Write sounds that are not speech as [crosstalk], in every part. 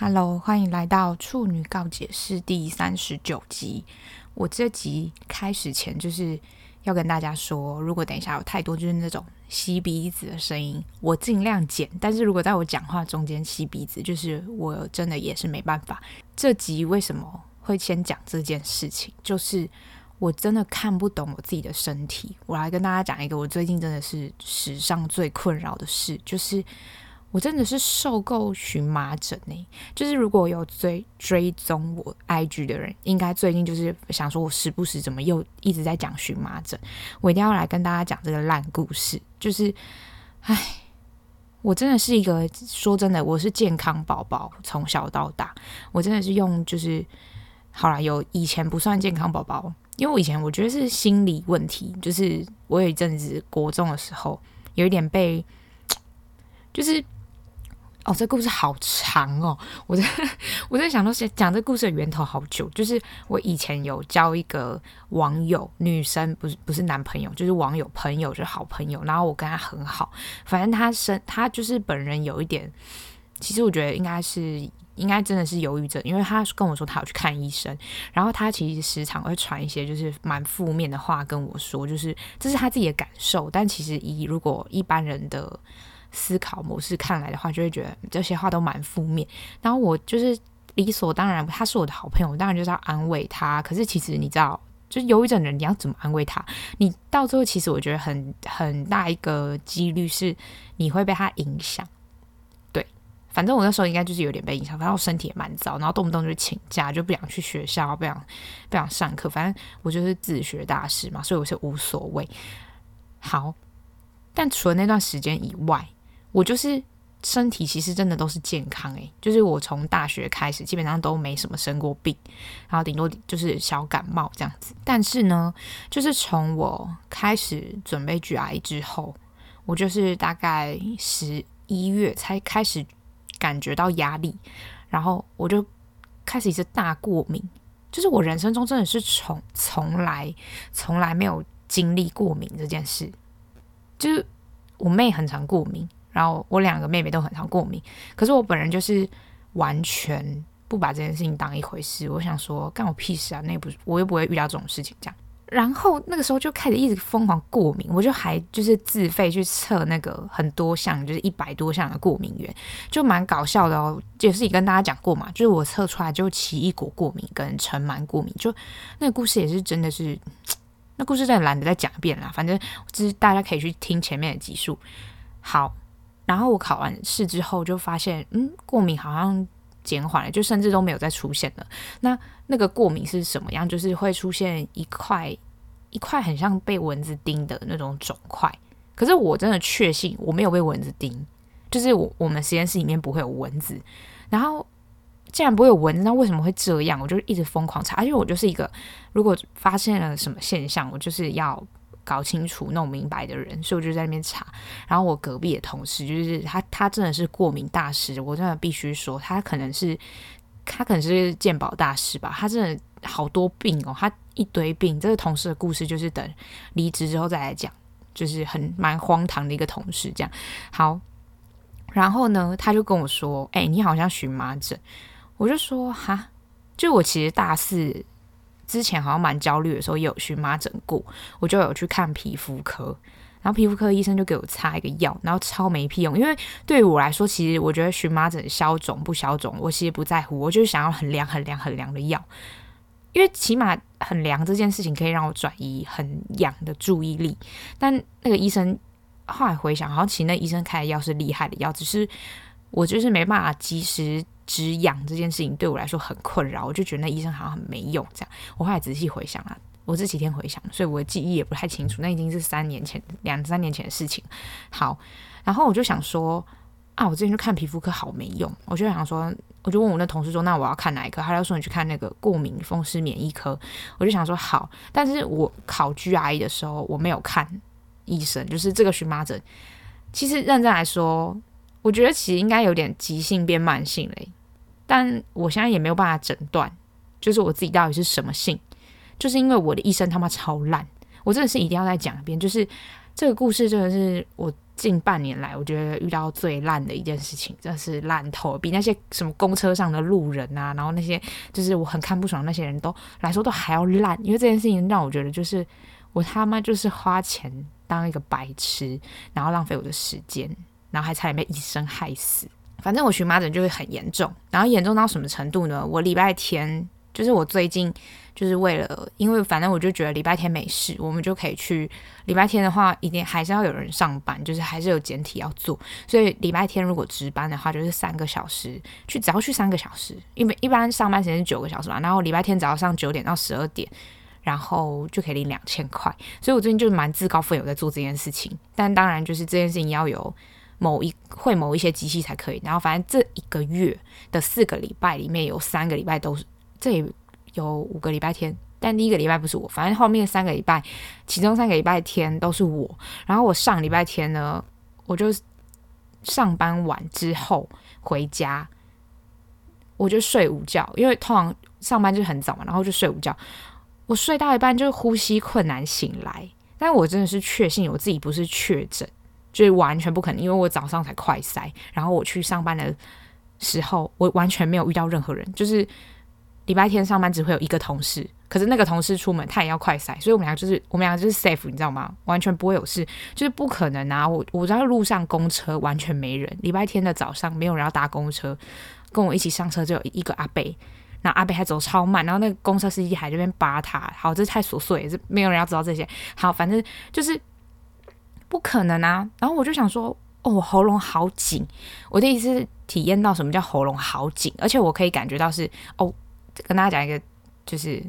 Hello，欢迎来到处女告解室第三十九集。我这集开始前就是要跟大家说，如果等一下有太多就是那种吸鼻子的声音，我尽量剪。但是如果在我讲话中间吸鼻子，就是我真的也是没办法。这集为什么会先讲这件事情？就是我真的看不懂我自己的身体。我来跟大家讲一个我最近真的是史上最困扰的事，就是。我真的是受够荨麻疹呢、就是如果有追追踪我 IG 的人，应该最近就是想说，我时不时怎么又一直在讲荨麻疹，我一定要来跟大家讲这个烂故事。就是，唉，我真的是一个说真的，我是健康宝宝，从小到大，我真的是用就是好啦，有以前不算健康宝宝，因为我以前我觉得是心理问题，就是我有一阵子国中的时候，有一点被，就是。哦，这故事好长哦！我在我在想到是，讲这故事的源头好久。就是我以前有交一个网友，女生不是不是男朋友，就是网友朋友，就是好朋友。然后我跟他很好，反正他身他就是本人有一点，其实我觉得应该是应该真的是忧郁症，因为他跟我说他要去看医生，然后他其实时常会传一些就是蛮负面的话跟我说，就是这是他自己的感受，但其实以如果一般人的。思考模式看来的话，就会觉得这些话都蛮负面。然后我就是理所当然，他是我的好朋友，我当然就是要安慰他。可是其实你知道，就是忧郁症的人，你要怎么安慰他？你到最后，其实我觉得很很大一个几率是你会被他影响。对，反正我那时候应该就是有点被影响，反正我身体也蛮糟，然后动不动就请假，就不想去学校，不想不想上课。反正我就是自学大师嘛，所以我是无所谓。好，但除了那段时间以外。我就是身体其实真的都是健康诶，就是我从大学开始基本上都没什么生过病，然后顶多就是小感冒这样子。但是呢，就是从我开始准备 GRE 之后，我就是大概十一月才开始感觉到压力，然后我就开始一次大过敏，就是我人生中真的是从从来从来没有经历过敏这件事，就是我妹很常过敏。然后我两个妹妹都很常过敏，可是我本人就是完全不把这件事情当一回事。我想说，干我屁事啊！那不是我又不会遇到这种事情，这样。然后那个时候就开始一直疯狂过敏，我就还就是自费去测那个很多项，就是一百多项的过敏源，就蛮搞笑的哦。也是也跟大家讲过嘛，就是我测出来就奇异果过敏跟尘螨过敏，就那个故事也是真的是，[tsk] 那故事真的懒得再讲一遍啦。反正就是大家可以去听前面的集数。好。然后我考完试之后就发现，嗯，过敏好像减缓了，就甚至都没有再出现了。那那个过敏是什么样？就是会出现一块一块很像被蚊子叮的那种肿块。可是我真的确信我没有被蚊子叮，就是我我们实验室里面不会有蚊子。然后既然不会有蚊子，那为什么会这样？我就一直疯狂查，而且我就是一个如果发现了什么现象，我就是要。搞清楚、弄明白的人，所以我就在那边查。然后我隔壁的同事，就是他，他真的是过敏大师。我真的必须说，他可能是他可能是健保大师吧。他真的好多病哦，他一堆病。这个同事的故事就是等离职之后再来讲，就是很蛮荒唐的一个同事。这样好，然后呢，他就跟我说：“哎、你好像荨麻疹。”我就说：“哈，就我其实大四。”之前好像蛮焦虑的时候，也有荨麻疹过，我就有去看皮肤科，然后皮肤科医生就给我擦一个药，然后超没屁用。因为对于我来说，其实我觉得荨麻疹消肿不消肿，我其实不在乎，我就是想要很凉、很凉、很凉的药，因为起码很凉这件事情可以让我转移很痒的注意力。但那个医生后来回想，好像其实那医生开的药是厉害的药，只是我就是没办法及时。止痒这件事情对我来说很困扰，我就觉得那医生好像很没用。这样，我后来仔细回想啊，我这几天回想，所以我的记忆也不太清楚。那已经是三年前、两三年前的事情。好，然后我就想说啊，我之前去看皮肤科好没用，我就想说，我就问我那同事说，那我要看哪一科？他就说你去看那个过敏风湿免疫科。我就想说好，但是我考 GRE 的时候我没有看医生，就是这个荨麻疹。其实认真来说，我觉得其实应该有点急性变慢性嘞。但我现在也没有办法诊断，就是我自己到底是什么性，就是因为我的医生他妈超烂，我真的是一定要再讲一遍，就是这个故事真的是我近半年来，我觉得遇到最烂的一件事情，真的是烂透，比那些什么公车上的路人啊，然后那些就是我很看不爽的那些人都来说都还要烂，因为这件事情让我觉得就是我他妈就是花钱当一个白痴，然后浪费我的时间，然后还差点被医生害死。反正我荨麻疹就会很严重，然后严重到什么程度呢？我礼拜天。就是我最近就是为了，因为反正我就觉得礼拜天没事，我们就可以去。礼拜天的话，一定还是要有人上班，就是还是有简体要做。所以礼拜天如果值班的话，就是三个小时去，只要去三个小时，因为一般上班时间是九个小时嘛。然后礼拜天早上九点到十二点，然后就可以领两千块。所以我最近就是蛮自告奋勇在做这件事情。但当然就是这件事情要有某一会某一些机器才可以。然后反正这一个月的四个礼拜里面有三个礼拜都是。这里有五个礼拜天，但第一个礼拜不是我，反正后面三个礼拜，其中三个礼拜天都是我。然后我上礼拜天呢，我就上班完之后回家，我就睡午觉，因为通常上班就很早嘛，然后就睡午觉。我睡到一半就呼吸困难醒来，但我真的是确信我自己不是确诊，就是完全不可能，因为我早上才快塞，然后我去上班的时候，我完全没有遇到任何人，就是。礼拜天上班只会有一个同事，可是那个同事出门他也要快塞，所以我们俩就是我们俩就是 safe，你知道吗？完全不会有事，就是不可能啊！我我在路上公车完全没人，礼拜天的早上没有人要搭公车，跟我一起上车就有一个阿伯，然后阿伯还走超慢，然后那个公车司机还在那边扒他，好，这太琐碎，这没有人要知道这些。好，反正就是不可能啊！然后我就想说，哦，喉咙好紧，我第一次体验到什么叫喉咙好紧，而且我可以感觉到是哦。跟大家讲一个，就是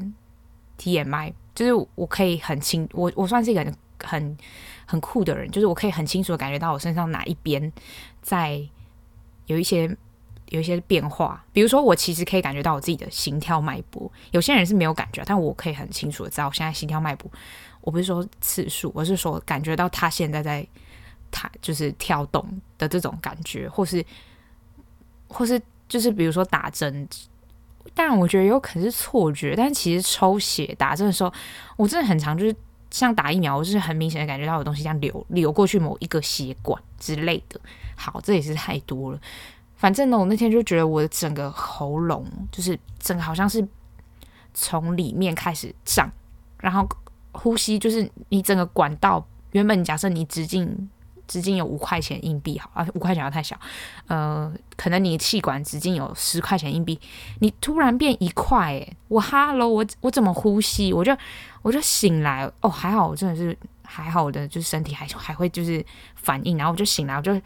TMI，就是我可以很清，我我算是一个很很很酷的人，就是我可以很清楚的感觉到我身上哪一边在有一些有一些变化。比如说，我其实可以感觉到我自己的心跳脉搏，有些人是没有感觉，但我可以很清楚的知道我现在心跳脉搏。我不是说次数，我是说感觉到他现在在他就是跳动的这种感觉，或是或是就是比如说打针。但我觉得有可能是错觉，但其实抽血打针的时候，我真的很常就是像打疫苗，我就是很明显的感觉到有东西这样流流过去某一个血管之类的。好，这也是太多了。反正呢，我那天就觉得我的整个喉咙就是整个好像是从里面开始胀，然后呼吸就是你整个管道，原本假设你直径。直径有五块钱硬币，好啊，五块钱要太小，呃，可能你气管直径有十块钱硬币，你突然变一块，诶，我哈喽，我我怎么呼吸？我就我就醒来，哦，还好，我真的是还好的，就是身体还还会就是反应，然后我就醒来，我就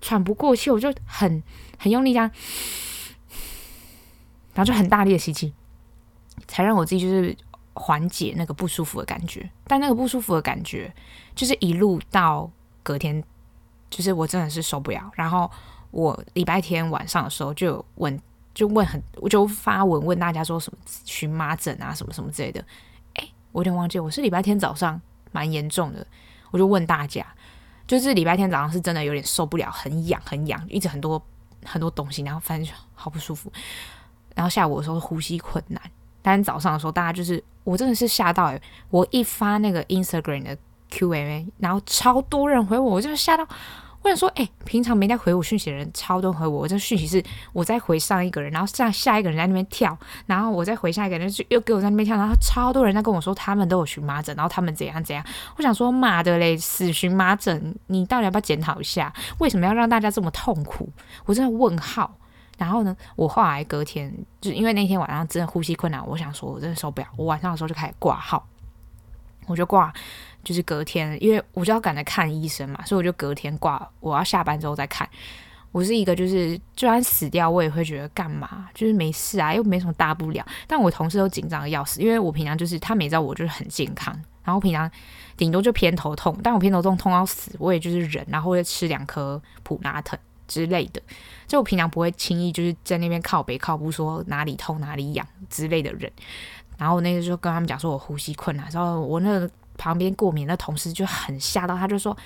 喘不过气，我就很很用力这样，然后就很大力的吸气，才让我自己就是缓解那个不舒服的感觉，但那个不舒服的感觉就是一路到。隔天就是我真的是受不了，然后我礼拜天晚上的时候就问，就问很，我就发文问大家说什么荨麻疹啊什么什么之类的。诶，我有点忘记，我是礼拜天早上蛮严重的，我就问大家，就是礼拜天早上是真的有点受不了，很痒很痒，一直很多很多东西，然后反正就好不舒服。然后下午的时候呼吸困难，但是早上的时候大家就是我真的是吓到诶，我一发那个 Instagram 的。Q&A，然后超多人回我，我就吓到。我想说，哎、平常没在回我讯息的人超多回我，我这讯息是我在回上一个人，然后上下一个人在那边跳，然后我再回下一个人就又给我在那边跳，然后超多人在跟我说他们都有荨麻疹，然后他们怎样怎样。我想说，妈的嘞，死荨麻疹，你到底要不要检讨一下？为什么要让大家这么痛苦？我真的问号。然后呢，我后来隔天就因为那天晚上真的呼吸困难，我想说我真的受不了，我晚上的时候就开始挂号，我就挂。就是隔天，因为我就要赶着看医生嘛，所以我就隔天挂。我要下班之后再看。我是一个，就是就算死掉，我也会觉得干嘛，就是没事啊，又没什么大不了。但我同事都紧张的要死，因为我平常就是他们也知道我就是很健康，然后平常顶多就偏头痛，但我偏头痛痛到死，我也就是忍，然后会吃两颗普拉疼之类的。就我平常不会轻易就是在那边靠北靠不说哪里痛哪里痒之类的人。然后我那个时候跟他们讲说我呼吸困难，然后我那个。旁边过敏的同事就很吓到，他就说：“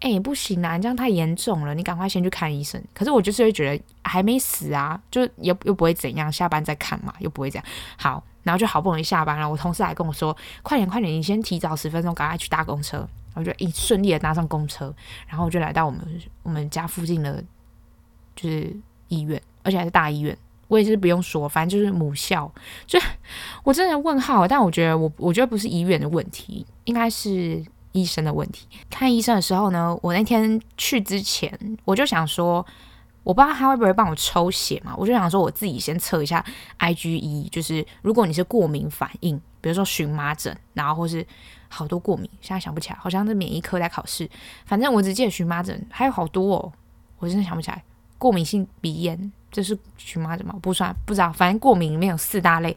哎、不行啊，你这样太严重了，你赶快先去看医生。”可是我就是会觉得还没死啊，就又又不会怎样，下班再看嘛，又不会这样。好，然后就好不容易下班了，我同事还跟我说：“快点快点，你先提早十分钟，赶快去搭公车。”然后就一顺利的搭上公车，然后我就来到我们我们家附近的，就是医院，而且还是大医院。我也是不用说，反正就是母校。就我真的问号，但我觉得我我觉得不是医院的问题，应该是医生的问题。看医生的时候呢，我那天去之前我就想说。我不知道他会不会帮我抽血嘛？我就想说我自己先测一下 IgE，就是如果你是过敏反应，比如说荨麻疹，然后或是好多过敏，现在想不起来，好像是免疫科在考试。反正我只记得荨麻疹，还有好多哦，我真的想不起来。过敏性鼻炎，这是荨麻疹吗？不算，不知道。反正过敏里面有四大类，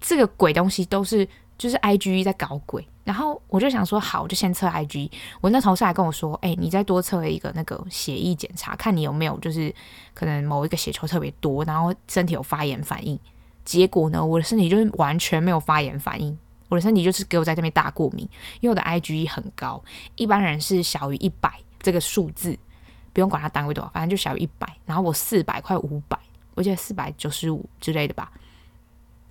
这个鬼东西都是。就是 IgE 在搞鬼，然后我就想说，好，我就先测 IgE。我那同事还跟我说，哎、你再多测一个那个血液检查，看你有没有就是可能某一个血球特别多，然后身体有发炎反应。结果呢，我的身体就是完全没有发炎反应，我的身体就是给我在这边大过敏，因为我的 IgE 很高，一般人是小于一百这个数字，不用管它单位多少，反正就小于一百。然后我四百快五百，我记得四百九十五之类的吧。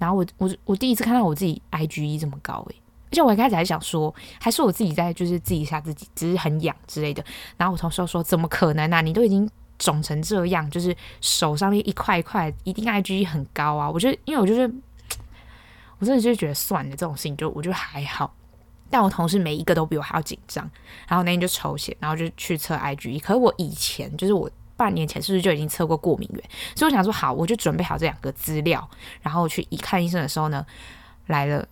然后我我我第一次看到我自己 IgE 这么高诶，而且我一开始还想说，还是我自己在就是自己吓自己，只是很痒之类的。然后我同事说，怎么可能啊？你都已经肿成这样，就是手上面一块一块，一定 IgE 很高啊！我就因为我就是，我真的就觉得算了，这种事情就我觉得还好。但我同事每一个都比我还要紧张，然后那天就抽血，然后就去测 IgE。可是我以前就是我。半年前是不是就已经测过过敏原？所以我想说，好，我就准备好这两个资料，然后去一看医生的时候呢，来了。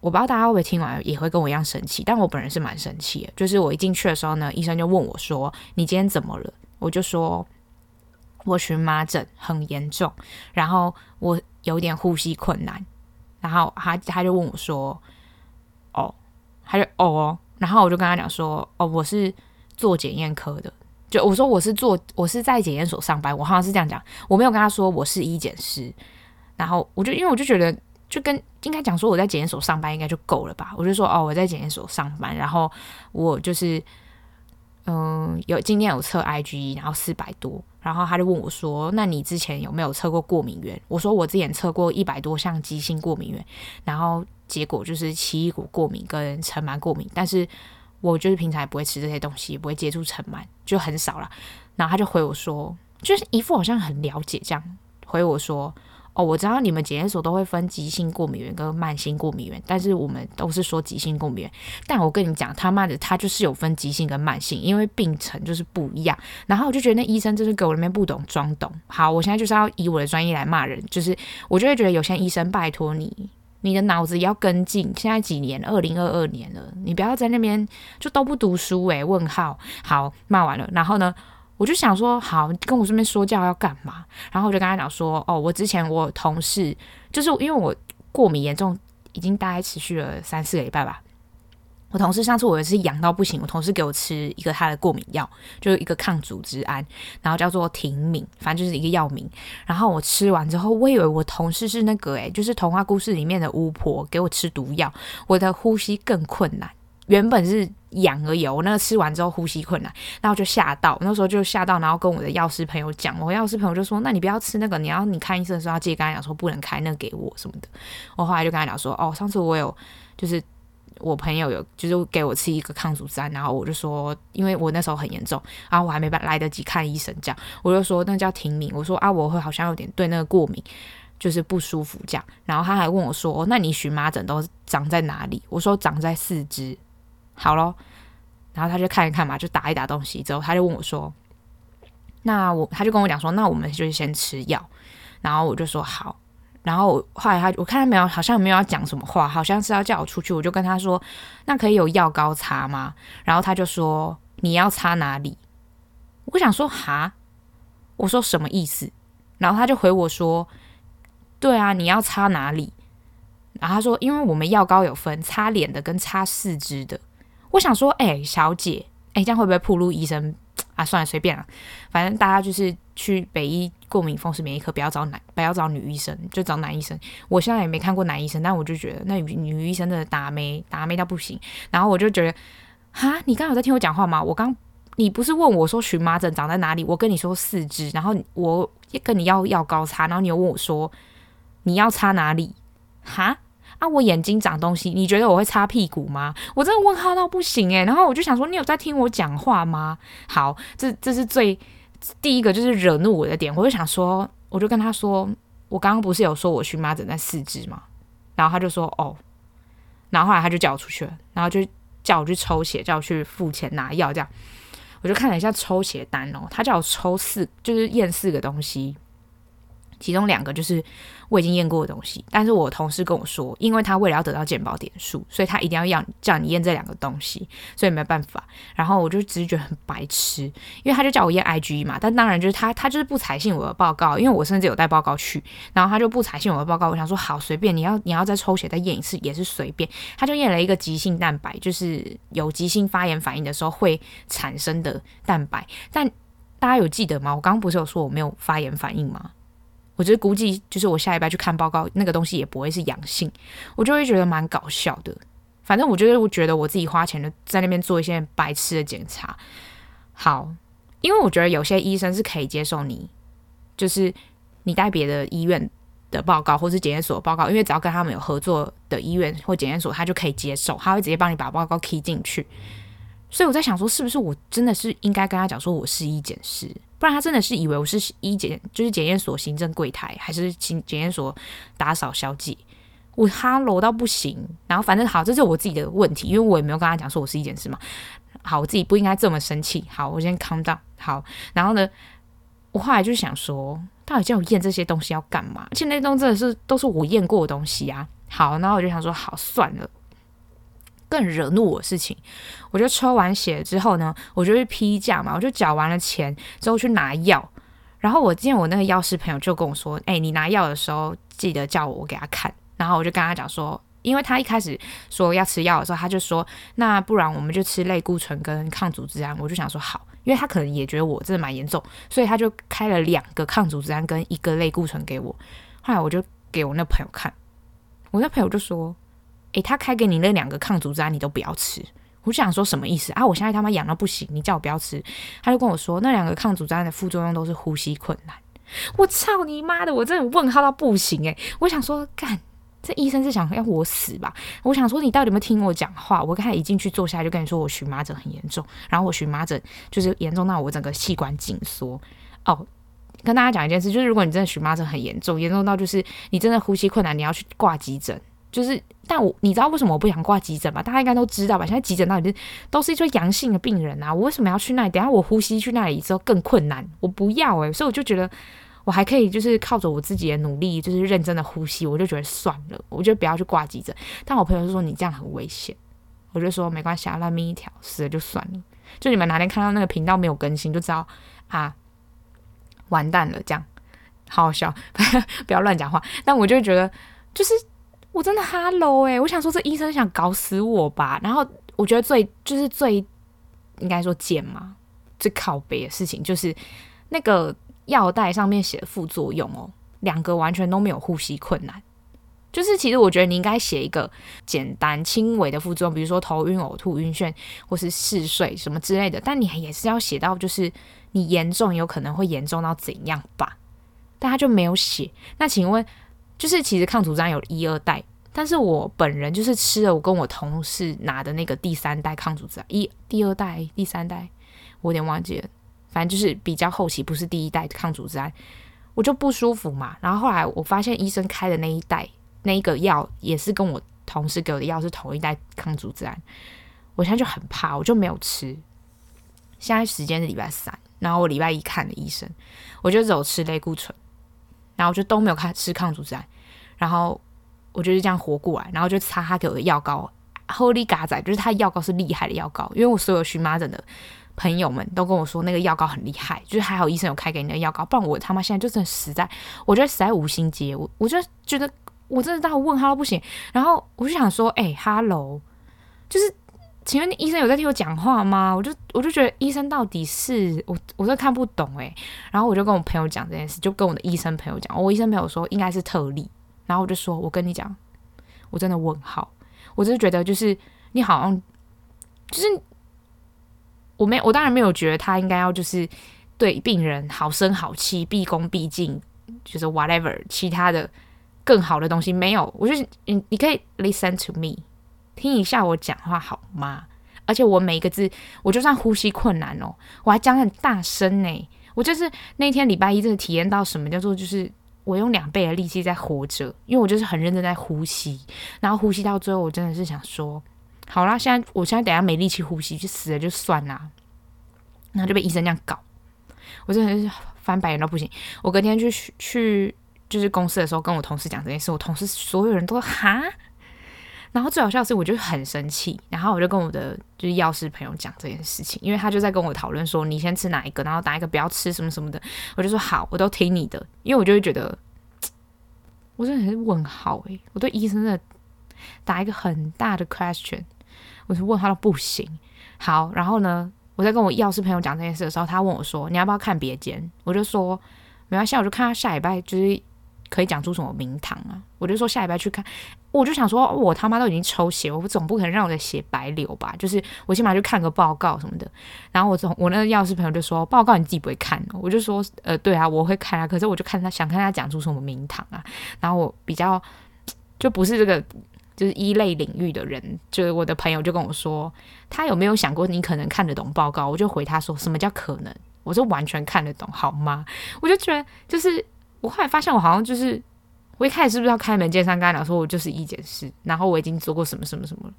我不知道大家会不会听完也会跟我一样生气，但我本人是蛮生气的。就是我一进去的时候呢，医生就问我说：“你今天怎么了？”我就说：“我荨麻疹很严重，然后我有点呼吸困难。”然后他他就问我说：“哦，他就哦。”然后我就跟他讲说：“哦，我是做检验科的。”就我说我是做我是在检验所上班，我好像是这样讲，我没有跟他说我是医检师，然后我就因为我就觉得就跟应该讲说我在检验所上班应该就够了吧，我就说哦我在检验所上班，然后我就是嗯有今天有测 IgE，然后四百多，然后他就问我说那你之前有没有测过过敏原？我说我之前测过一百多项急性过敏原，然后结果就是奇异果过敏跟尘螨过敏，但是。我就是平常也不会吃这些东西，也不会接触尘螨，就很少了。然后他就回我说，就是一副好像很了解这样回我说：“哦，我知道你们检验所都会分急性过敏原跟慢性过敏原，但是我们都是说急性过敏原。但我跟你讲，他妈的，他就是有分急性跟慢性，因为病程就是不一样。然后我就觉得那医生就是给我那边不懂装懂。好，我现在就是要以我的专业来骂人，就是我就会觉得有些医生拜托你。”你的脑子也要跟进，现在几年？二零二二年了，你不要在那边就都不读书诶、问号。好，骂完了，然后呢，我就想说，好，跟我这边说教要干嘛？然后我就跟他讲说，哦，我之前我同事就是因为我过敏严重，已经大概持续了三四个礼拜吧。我同事上次我也是痒到不行，我同事给我吃一个他的过敏药，就是一个抗组织胺，然后叫做停敏，反正就是一个药名。然后我吃完之后，我以为我同事是那个诶，就是童话故事里面的巫婆给我吃毒药，我的呼吸更困难。原本是痒而已，我那个吃完之后呼吸困难，然后就吓到，那时候就吓到，然后跟我的药师朋友讲，我药师朋友就说：“那你不要吃那个，你要你看医生的时候要记得跟他讲说不能开那个给我什么的。”我后来就跟他讲说：“哦，上次我有就是。”我朋友有就是给我吃一个抗组胺，然后我就说，因为我那时候很严重，然后我还没来得及看医生，这样我就说那叫停敏，我说啊，我会好像有点对那个过敏，就是不舒服这样。然后他还问我说，那你荨麻疹都长在哪里？我说长在四肢。好咯，然后他就看一看嘛，就打一打东西之后，他就问我说，那我他就跟我讲说，那我们就先吃药。然后我就说好。然后后来他我看他没有，好像没有要讲什么话，好像是要叫我出去。我就跟他说：“那可以有药膏擦吗？”然后他就说：“你要擦哪里？”我想说：“哈？”我说：“什么意思？”然后他就回我说：“对啊，你要擦哪里？”然后他说：“因为我们药膏有分擦脸的跟擦四肢的。”我想说：“哎，小姐，哎，这样会不会暴露医生？”啊，算了，随便了，反正大家就是去北医过敏风湿免疫科，不要找男，不要找女医生，就找男医生。我现在也没看过男医生，但我就觉得那女女医生的打没打没到不行。然后我就觉得，哈，你刚有在听我讲话吗？我刚你不是问我说荨麻疹长在哪里？我跟你说四肢，然后我跟你要药膏擦，然后你又问我说你要擦哪里？哈啊，我眼睛长东西，你觉得我会擦屁股吗？我真的问号到不行诶。然后我就想说，你有在听我讲话吗？好，这这是最第一个就是惹怒我的点，我就想说，我就跟他说，我刚刚不是有说我荨麻疹在四肢吗？然后他就说哦，然后后来他就叫我出去了，然后就叫我去抽血，叫我去付钱拿药这样。我就看了一下抽血单哦，他叫我抽四，就是验四个东西，其中两个就是我已经验过的东西，但是我同事跟我说，因为他为了要得到健保点数，所以他一定要要叫你验这两个东西，所以没办法。然后我就只是觉得很白痴，因为他就叫我验 IgE 嘛，但当然就是他他就是不采信我的报告，因为我甚至有带报告去，然后他就不采信我的报告。我想说好随便，你要你要再抽血再验一次也是随便。他就验了一个急性蛋白，就是有急性发炎反应的时候会产生的蛋白。但大家有记得吗？我刚刚不是有说我没有发炎反应吗？我觉得估计就是我下礼拜去看报告，那个东西也不会是阳性，我就会觉得蛮搞笑的。反正我觉得，我觉得我自己花钱的在那边做一些白痴的检查。好，因为我觉得有些医生是可以接受你，就是你带别的医院的报告或是检验所报告，因为只要跟他们有合作的医院或检验所，他就可以接受，他会直接帮你把报告 key 进去。所以我在想说，是不是我真的是应该跟他讲说我是医检师？不然他真的是以为我是医检，就是检验所行政柜台，还是检检验所打扫小姐。我哈喽到不行，然后反正好，这是我自己的问题，因为我也没有跟他讲说我是一检师嘛。好，我自己不应该这么生气。好，我先 calm down。好，然后呢，我后来就想说，到底叫我验这些东西要干嘛？而且那东西真的是都是我验过的东西啊。好，然后我就想说，好，算了。更惹怒我的事情，我就抽完血之后呢，我就去批假嘛，我就缴完了钱之后去拿药。然后我见我那个药师朋友就跟我说：“哎、你拿药的时候记得叫我，我给他看。”然后我就跟他讲说，因为他一开始说要吃药的时候，他就说：“那不然我们就吃类固醇跟抗组织胺。”我就想说好，因为他可能也觉得我真的蛮严重，所以他就开了两个抗组织胺跟一个类固醇给我。后来我就给我那朋友看，我那朋友就说。诶，他开给你那两个抗组织胺，你都不要吃。我就想说什么意思啊？我现在他妈痒到不行，你叫我不要吃。他就跟我说，那两个抗组织胺的副作用都是呼吸困难。我操你妈的！我真的问号到不行诶，我想说，干这医生是想要我死吧？我想说，你到底有没有听我讲话？我刚才一进去坐下来就跟你说，我荨麻疹很严重，然后我荨麻疹就是严重到我整个气管紧缩。哦，跟大家讲一件事，就是如果你真的荨麻疹很严重，严重到就是你真的呼吸困难，你要去挂急诊。就是，但我你知道为什么我不想挂急诊吧？大家应该都知道吧？现在急诊到底是都是一堆阳性的病人啊！我为什么要去那里？等下我呼吸去那里之后更困难，我不要诶、所以我就觉得我还可以，就是靠着我自己的努力，就是认真的呼吸，我就觉得算了，我就不要去挂急诊。但我朋友就说你这样很危险，我就说没关系啊，烂命一条，死了就算了。就你们哪天看到那个频道没有更新，就知道啊，完蛋了，这样好好笑，[laughs] 不要乱讲话。但我就觉得就是。我真的哈喽诶，我想说这医生想搞死我吧？然后我觉得最就是最应该说贱嘛，最靠北的事情就是那个药袋上面写的副作用哦，两个完全都没有呼吸困难。就是其实我觉得你应该写一个简单轻微的副作用，比如说头晕、呕吐、晕眩或是嗜睡什么之类的。但你也是要写到就是你严重有可能会严重到怎样吧？但他就没有写。那请问？就是其实抗组织胺有一二代，但是我本人就是吃了我跟我同事拿的那个第三代抗组织胺，一第二代、第三代，我有点忘记了，反正就是比较后期，不是第一代抗组织胺，我就不舒服嘛。然后后来我发现医生开的那一代那一个药也是跟我同事给我的药是同一代抗组织胺，我现在就很怕，我就没有吃。现在时间是礼拜三，然后我礼拜一看的医生，我就只有吃类固醇。然后就都没有开吃抗组织胺，然后我就是这样活过来，然后就擦他给我的药膏，Holy 嘎仔，就是他药膏是厉害的药膏，因为我所有荨麻疹的朋友们都跟我说那个药膏很厉害，就是还好医生有开给你的药膏，不然我他妈现在就真的实在，我觉得实在无心接，我我就觉得我真的到问号不行，然后我就想说，哎，Hello，就是。请问医生有在听我讲话吗？我就我就觉得医生到底是我，我都看不懂诶。然后我就跟我朋友讲这件事，就跟我的医生朋友讲。我医生朋友说应该是特例。然后我就说，我跟你讲，我真的问号。我就是觉得，就是你好像，就是我没我当然没有觉得他应该要就是对病人好声好气、毕恭毕敬，就是 whatever 其他的更好的东西，没有。我就是你你可以 listen to me，听一下我讲话好吗？而且我每一个字，我就算呼吸困难哦，我还讲很大声呢。我就是那天礼拜一真的体验到什么叫做就是我用两倍的力气在活着，因为我就是很认真在呼吸，然后呼吸到最后，我真的是想说，好啦，现在我现在等下没力气呼吸，就死了就算啦。然后就被医生这样搞，我真的是翻白眼到不行。我隔天去去就是公司的时候，跟我同事讲这件事，我同事所有人都哈。然后最好笑的是，我就很生气，然后我就跟我的就是药师朋友讲这件事情，因为他就在跟我讨论说，你先吃哪一个，然后哪一个不要吃什么什么的，我就说好，我都听你的，因为我就会觉得，我真的是问号诶、我对医生的打一个很大的 question，我是问他都不行。好，然后呢，我在跟我药师朋友讲这件事的时候，他问我说，你要不要看别间？我就说没关系，我就看他下礼拜就是。可以讲出什么名堂啊？我就说下礼拜去看，我就想说，我他妈都已经抽血，我总不可能让我的血白流吧？就是我起码去看个报告什么的。然后我从我那个药师朋友就说，报告你自己不会看？我就说，呃，对啊，我会看啊。可是我就看他想看他讲出什么名堂啊。然后我比较就不是这个就是一类领域的人，就是我的朋友就跟我说，他有没有想过你可能看得懂报告？我就回他说，什么叫可能？我说完全看得懂，好吗？我就觉得就是。我后来发现，我好像就是我一开始是不是要开门见山跟他讲说，我就是医检师，然后我已经做过什么什么什么了。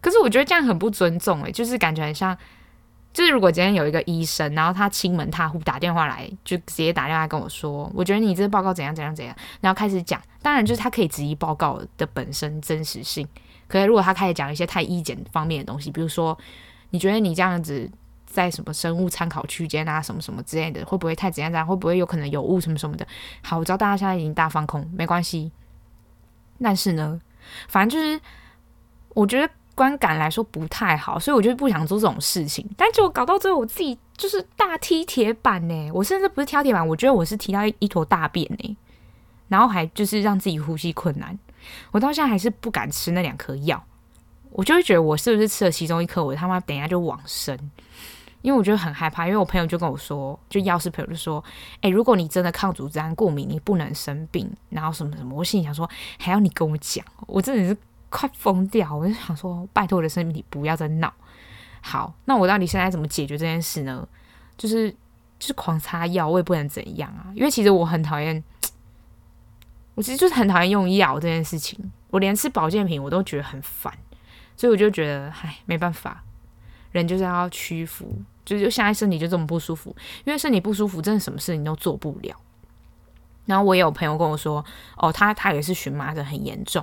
可是我觉得这样很不尊重诶、就是感觉很像，就是如果今天有一个医生，然后他亲门踏户打电话来，就直接打电话跟我说，我觉得你这个报告怎样怎样怎样，然后开始讲。当然，就是他可以质疑报告的本身真实性。可是如果他开始讲一些太医检方面的东西，比如说你觉得你这样子。在什么生物参考区间啊，什么什么之类的，会不会太怎样怎样？会不会有可能有误什么什么的？好，我知道大家现在已经大放空，没关系。但是呢，反正就是我觉得观感来说不太好，所以我就不想做这种事情。但结果搞到最后，我自己就是大踢铁板呢。我甚至不是挑铁板，我觉得我是踢到一坨大便呢。然后还就是让自己呼吸困难。我到现在还是不敢吃那两颗药，我就会觉得我是不是吃了其中一颗，我他妈等一下就往生。因为我觉得很害怕，因为我朋友就跟我说，就药师朋友就说，哎，如果你真的抗组织胺过敏，你不能生病，然后什么什么。我心里想说，还要你跟我讲，我真的是快疯掉。我就想说，拜托我的身体不要再闹。好，那我到底现在怎么解决这件事呢？就是就是狂擦药，我也不能怎样啊。因为其实我很讨厌，我其实就是很讨厌用药这件事情。我连吃保健品我都觉得很烦，所以我就觉得，唉，没办法。人就是要屈服，就就现在身体就这么不舒服，因为身体不舒服，真的什么事情都做不了。然后我也有朋友跟我说，哦，他他也是荨麻疹很严重，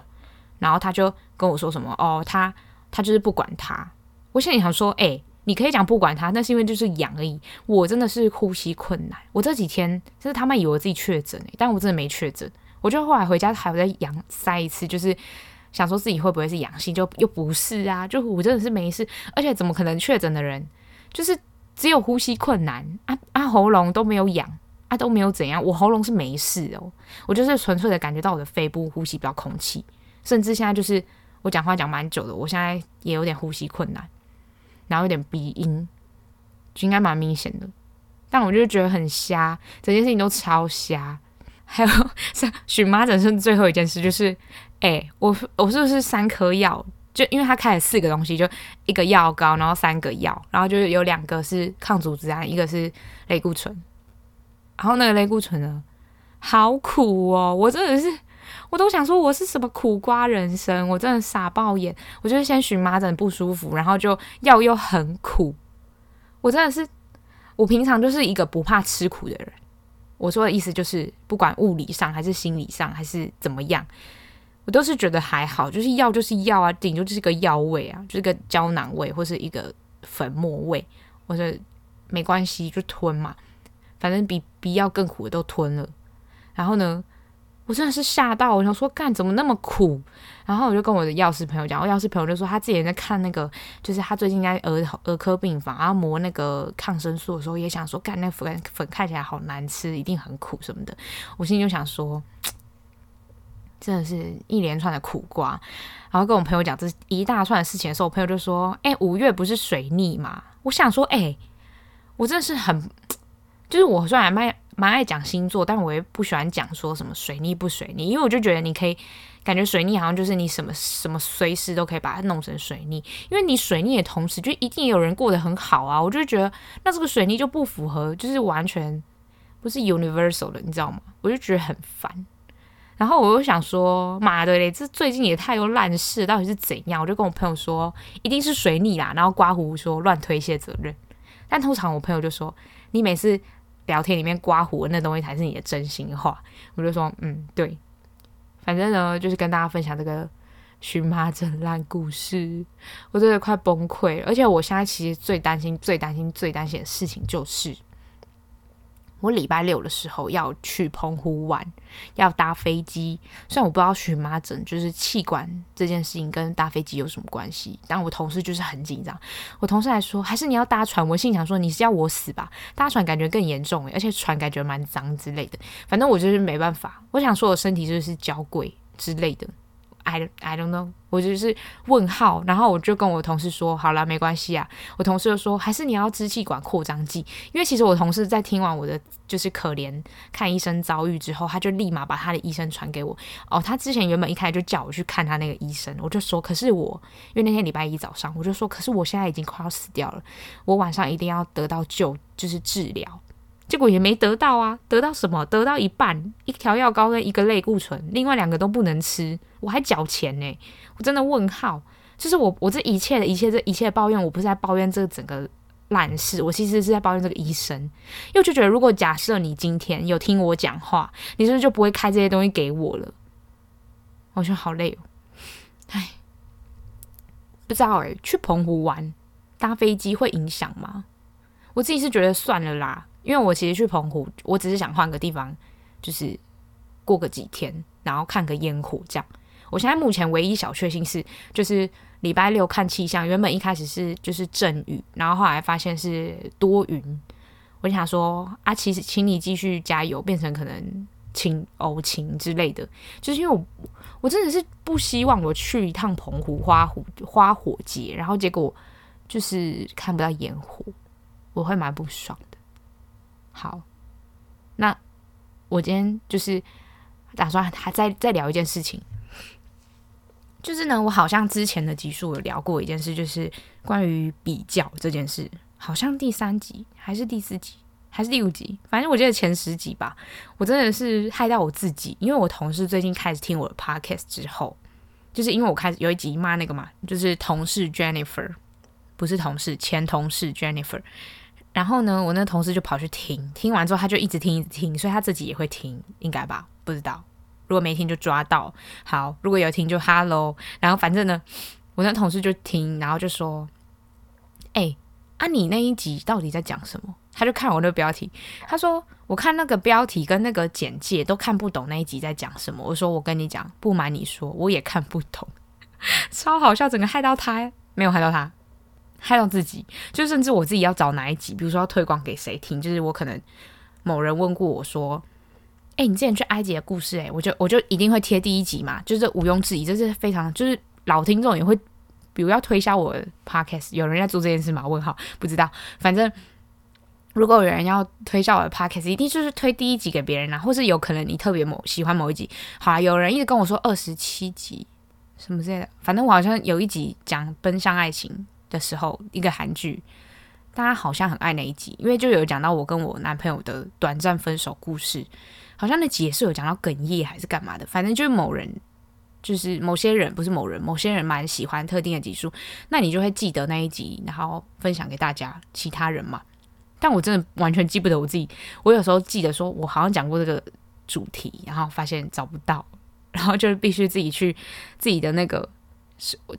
然后他就跟我说什么，哦，他他就是不管他。我现在想说，哎，你可以讲不管他，那是因为就是痒而已。我真的是呼吸困难，我这几天就是他们以为我自己确诊，但我真的没确诊。我就后来回家还有在阳塞一次，就是。想说自己会不会是阳性，就又不是啊！就我真的是没事，而且怎么可能确诊的人就是只有呼吸困难啊啊，喉咙都没有痒啊，都没有怎样，我喉咙是没事哦，我就是纯粹的感觉到我的肺部呼吸不到空气，甚至现在就是我讲话讲蛮久的，我现在也有点呼吸困难，然后有点鼻音，就应该蛮明显的，但我就觉得很瞎，整件事情都超瞎。还有像 [laughs] 荨麻疹是最后一件事，就是，哎、我我是不是三颗药？就因为他开了四个东西，就一个药膏，然后三个药，然后就是有两个是抗组织胺，一个是类固醇。然后那个类固醇呢，好苦哦！我真的是，我都想说我是什么苦瓜人生，我真的傻爆眼。我就是先荨麻疹不舒服，然后就药又很苦，我真的是，我平常就是一个不怕吃苦的人。我说的意思就是，不管物理上还是心理上还是怎么样，我都是觉得还好，就是药就是药啊，顶多就是个药味啊，就是个胶囊味或是一个粉末味，我说没关系，就吞嘛，反正比比药更苦的都吞了，然后呢，我真的是吓到，我想说，干怎么那么苦？然后我就跟我的药师朋友讲，我药师朋友就说他自己在看那个，就是他最近在儿儿科病房，然后磨那个抗生素的时候，也想说，干那粉粉看起来好难吃，一定很苦什么的。我心里就想说，真的是一连串的苦瓜。然后跟我朋友讲这一大串的事情的时候，我朋友就说，哎，五月不是水逆嘛？我想说，哎，我真的是很。就是我虽然蛮蛮爱讲星座，但我也不喜欢讲说什么水逆不水逆，因为我就觉得你可以感觉水逆好像就是你什么什么随时都可以把它弄成水逆，因为你水逆的同时就一定有人过得很好啊，我就觉得那这个水逆就不符合，就是完全不是 universal 的，你知道吗？我就觉得很烦。然后我又想说，妈的嘞，这最近也太多烂事，到底是怎样？我就跟我朋友说，一定是水逆啦，然后刮胡说乱推卸责任。但通常我朋友就说，你每次聊天里面刮胡那东西才是你的真心话。我就说，嗯，对，反正呢，就是跟大家分享这个荨麻疹烂故事，我真的快崩溃了。而且我现在其实最担心、最担心、最担心的事情就是。我礼拜六的时候要去澎湖玩，要搭飞机。虽然我不知道荨麻疹就是气管这件事情跟搭飞机有什么关系，但我同事就是很紧张。我同事还说，还是你要搭船。我心想说，你是要我死吧？搭船感觉更严重，而且船感觉蛮脏之类的。反正我就是没办法。我想说，我身体就是娇贵之类的。I I don't know，我就是问号，然后我就跟我同事说，好啦，没关系啊。我同事就说，还是你要支气管扩张剂，因为其实我同事在听完我的就是可怜看医生遭遇之后，他就立马把他的医生传给我。哦，他之前原本一开始就叫我去看他那个医生，我就说，可是我因为那天礼拜一早上，我就说，可是我现在已经快要死掉了，我晚上一定要得到救，就是治疗。结果也没得到啊，得到什么？得到一半，一条药膏跟一个类固醇，另外两个都不能吃，我还缴钱呢，我真的问号。就是我，我这一切的一切，这一切抱怨，我不是在抱怨这个整个烂事，我其实是在抱怨这个医生。因为就觉得，如果假设你今天有听我讲话，你是不是就不会开这些东西给我了？我觉得好累哦，唉，不知道诶，去澎湖玩搭飞机会影响吗？我自己是觉得算了啦。因为我其实去澎湖，我只是想换个地方，就是过个几天，然后看个烟火这样。我现在目前唯一小确幸是，就是礼拜六看气象，原本一开始是就是阵雨，然后后来发现是多云。我想说啊，其实请你继续加油，变成可能晴偶晴之类的。就是因为我我真的是不希望我去一趟澎湖花火花火节，然后结果就是看不到烟火，我会蛮不爽的。好，那我今天就是打算还再再聊一件事情，就是呢，我好像之前的集数有聊过一件事，就是关于比较这件事，好像第三集还是第四集还是第五集，反正我记得前十集吧。我真的是害到我自己，因为我同事最近开始听我的 podcast 之后，就是因为我开始有一集骂那个嘛，就是同事 Jennifer，不是同事，前同事 Jennifer。然后呢，我那同事就跑去听，听完之后他就一直听，一直听，所以他自己也会听，应该吧？不知道，如果没听就抓到。好，如果有听就 Hello。然后反正呢，我那同事就听，然后就说：“哎，啊，你那一集到底在讲什么？”他就看我那个标题，他说：“我看那个标题跟那个简介都看不懂那一集在讲什么。”我说：“我跟你讲，不瞒你说，我也看不懂，[laughs] 超好笑，整个害到他，没有害到他。”害到自己，就甚至我自己要找哪一集，比如说要推广给谁听，就是我可能某人问过我说：“哎、你之前去埃及的故事、欸，哎，我就我就一定会贴第一集嘛，就是毋庸置疑，这是非常就是老听众也会，比如要推销我的 podcast，有人在做这件事吗？问号，不知道，反正如果有人要推销我的 podcast，一定就是推第一集给别人啊，或是有可能你特别某喜欢某一集，好啊，有人一直跟我说二十七集什么之类的，反正我好像有一集讲奔向爱情。的时候，一个韩剧，大家好像很爱那一集，因为就有讲到我跟我男朋友的短暂分手故事，好像那集也是有讲到哽咽还是干嘛的，反正就是某人，就是某些人不是某人，某些人蛮喜欢特定的集数，那你就会记得那一集，然后分享给大家其他人嘛。但我真的完全记不得我自己，我有时候记得说我好像讲过这个主题，然后发现找不到，然后就必须自己去自己的那个。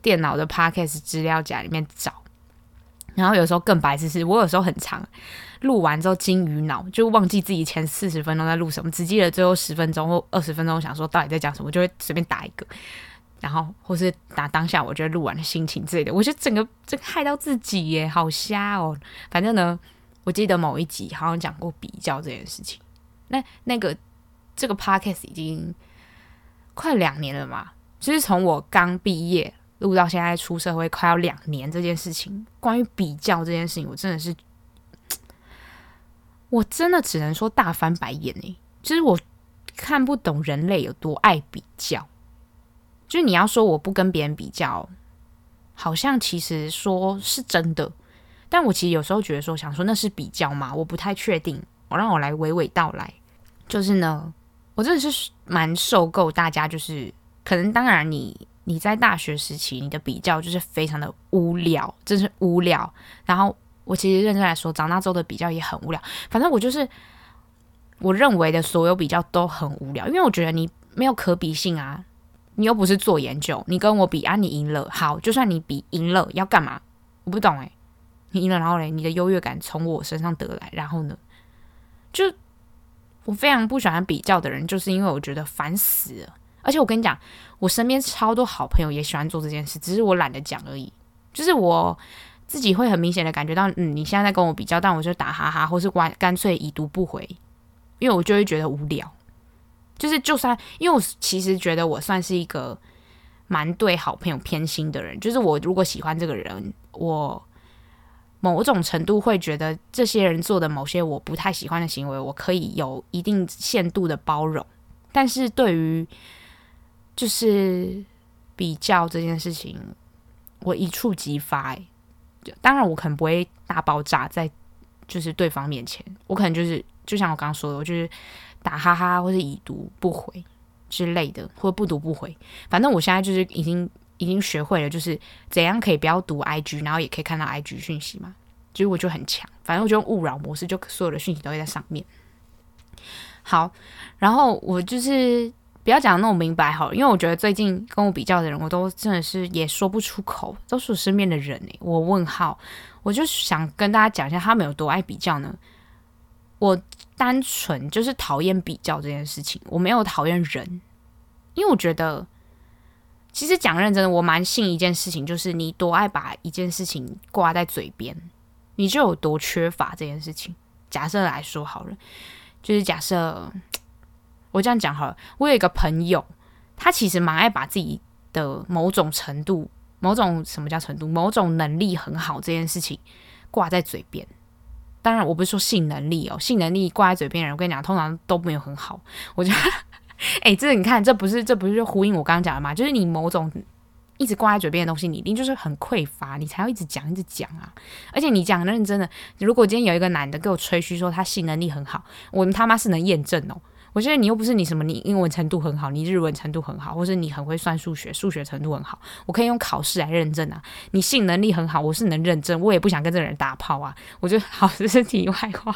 电脑的 podcast 资料夹里面找，然后有时候更白痴是，我有时候很长，录完之后金鱼脑就忘记自己前四十分钟在录什么，只记得最后十分钟或二十分钟想说到底在讲什么，就会随便打一个，然后或是打当下我觉得录完的心情之类的，我觉得整个这害到自己耶，好瞎哦。反正呢，我记得某一集好像讲过比较这件事情，那那个这个 podcast 已经快两年了嘛。就是从我刚毕业录到现在出社会快要两年这件事情，关于比较这件事情，我真的是我真的只能说大翻白眼哎、欸，就是我看不懂人类有多爱比较。就是你要说我不跟别人比较，好像其实说是真的，但我其实有时候觉得说，想说那是比较吗？我不太确定。我让我来娓娓道来，就是呢，我真的是蛮受够大家，就是可能当然你你在大学时期你的比较就是非常的无聊，真是无聊。然后我其实认真来说，长大之后的比较也很无聊。反正我就是我认为的所有比较都很无聊，因为我觉得你没有可比性啊。你又不是做研究，你跟我比啊，你赢了，好，就算你比赢了，要干嘛？我不懂诶、欸，你赢了，然后嘞，你的优越感从我身上得来，然后呢，就我非常不喜欢比较的人，就是因为我觉得烦死了。而且我跟你讲，我身边超多好朋友也喜欢做这件事，只是我懒得讲而已。就是我自己会很明显的感觉到，嗯，你现在在跟我比较，但我就打哈哈，或是干干脆已读不回，因为我就会觉得无聊。就是，就算因为我其实觉得我算是一个蛮对好朋友偏心的人。就是我如果喜欢这个人，我某种程度会觉得这些人做的某些我不太喜欢的行为，我可以有一定限度的包容。但是对于就是比较这件事情，我一触即发。当然，我可能不会大爆炸在就是对方面前，我可能就是就像我刚刚说的，我就是。打哈哈，或是已读不回之类的，或不读不回。反正我现在就是已经已经学会了，就是怎样可以不要读 IG，然后也可以看到 IG 讯息嘛。所以我就很强，反正我就用勿扰模式，就所有的讯息都会在上面。好，然后我就是不要讲那么明白好了，因为我觉得最近跟我比较的人，我都真的是也说不出口，都是我身边的人哎。我问号，我就想跟大家讲一下，他们有多爱比较呢？我。单纯就是讨厌比较这件事情，我没有讨厌人，因为我觉得，其实讲认真的，我蛮信一件事情，就是你多爱把一件事情挂在嘴边，你就有多缺乏这件事情。假设来说好了，就是假设我这样讲好了，我有一个朋友，他其实蛮爱把自己的某种程度、某种什么叫程度、某种能力很好这件事情挂在嘴边。当然，我不是说性能力哦，性能力挂在嘴边的人，我跟你讲，通常都没有很好。我觉得，[laughs] 哎、这你看，这不是这不是就呼应我刚刚讲的吗？就是你某种一直挂在嘴边的东西，你一定就是很匮乏，你才要一直讲一直讲啊。而且你讲认真的，如果今天有一个男的给我吹嘘说他性能力很好，我们他妈是能验证哦。我觉得你又不是你什么，你英文程度很好，你日文程度很好，或是你很会算数学，数学程度很好，我可以用考试来认证啊。你性能力很好，我是能认证，我也不想跟这个人打炮啊。我觉得 [laughs] 好，这是题外话，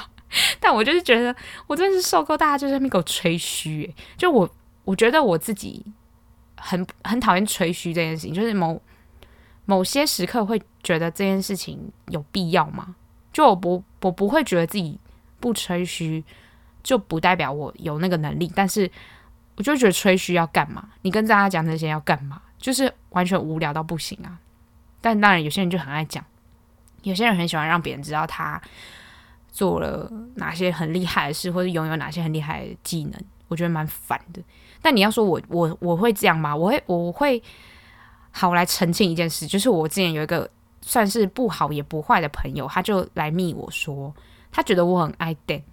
但我就是觉得，我真的是受够大家就在那边给我吹嘘，欸，就我，我觉得我自己很很讨厌吹嘘这件事情，就是某某些时刻会觉得这件事情有必要吗？就我不，我不会觉得自己不吹嘘。就不代表我有那个能力，但是我就觉得吹嘘要干嘛？你跟大家讲这些要干嘛？就是完全无聊到不行啊！但当然，有些人就很爱讲，有些人很喜欢让别人知道他做了哪些很厉害的事，或者拥有哪些很厉害的技能，我觉得蛮烦的。但你要说我我我会这样吗？我会我会好，来澄清一件事，就是我之前有一个算是不好也不坏的朋友，他就来密我说，他觉得我很爱电。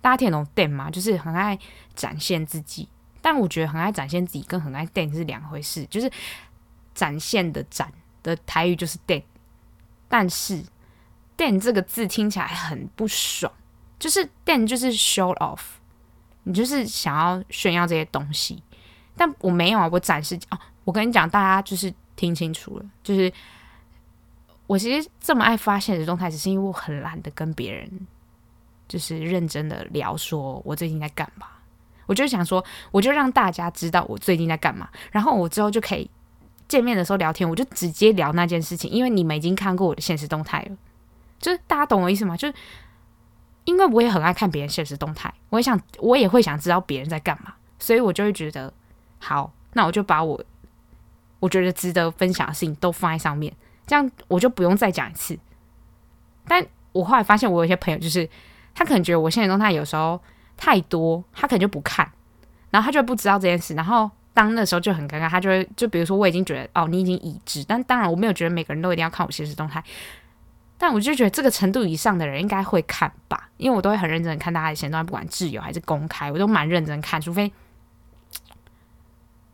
大家听得懂 “den” 吗？就是很爱展现自己，但我觉得很爱展现自己跟很爱 den 是两回事。就是展现的“展”的台语就是 “den”，但是 “den” 这个字听起来很不爽。就是 “den” 就是 show off，你就是想要炫耀这些东西。但我没有啊，我展示哦。我跟你讲，大家就是听清楚了，就是我其实这么爱发现实动态，只是因为我很懒得跟别人。就是认真的聊，说我最近在干嘛？我就想说，我就让大家知道我最近在干嘛，然后我之后就可以见面的时候聊天，我就直接聊那件事情，因为你们已经看过我的现实动态了。就是大家懂我意思吗？就是因为我也很爱看别人现实动态，我也想，我也会想知道别人在干嘛，所以我就会觉得，好，那我就把我我觉得值得分享的事情都放在上面，这样我就不用再讲一次。但我后来发现，我有些朋友就是。他可能觉得我现实动态有时候太多，他可能就不看，然后他就不知道这件事，然后当那时候就很尴尬，他就会就比如说我已经觉得哦，你已经已知，但当然我没有觉得每个人都一定要看我现实动态，但我就觉得这个程度以上的人应该会看吧，因为我都会很认真看大家的限动，不管自由还是公开，我都蛮认真看，除非，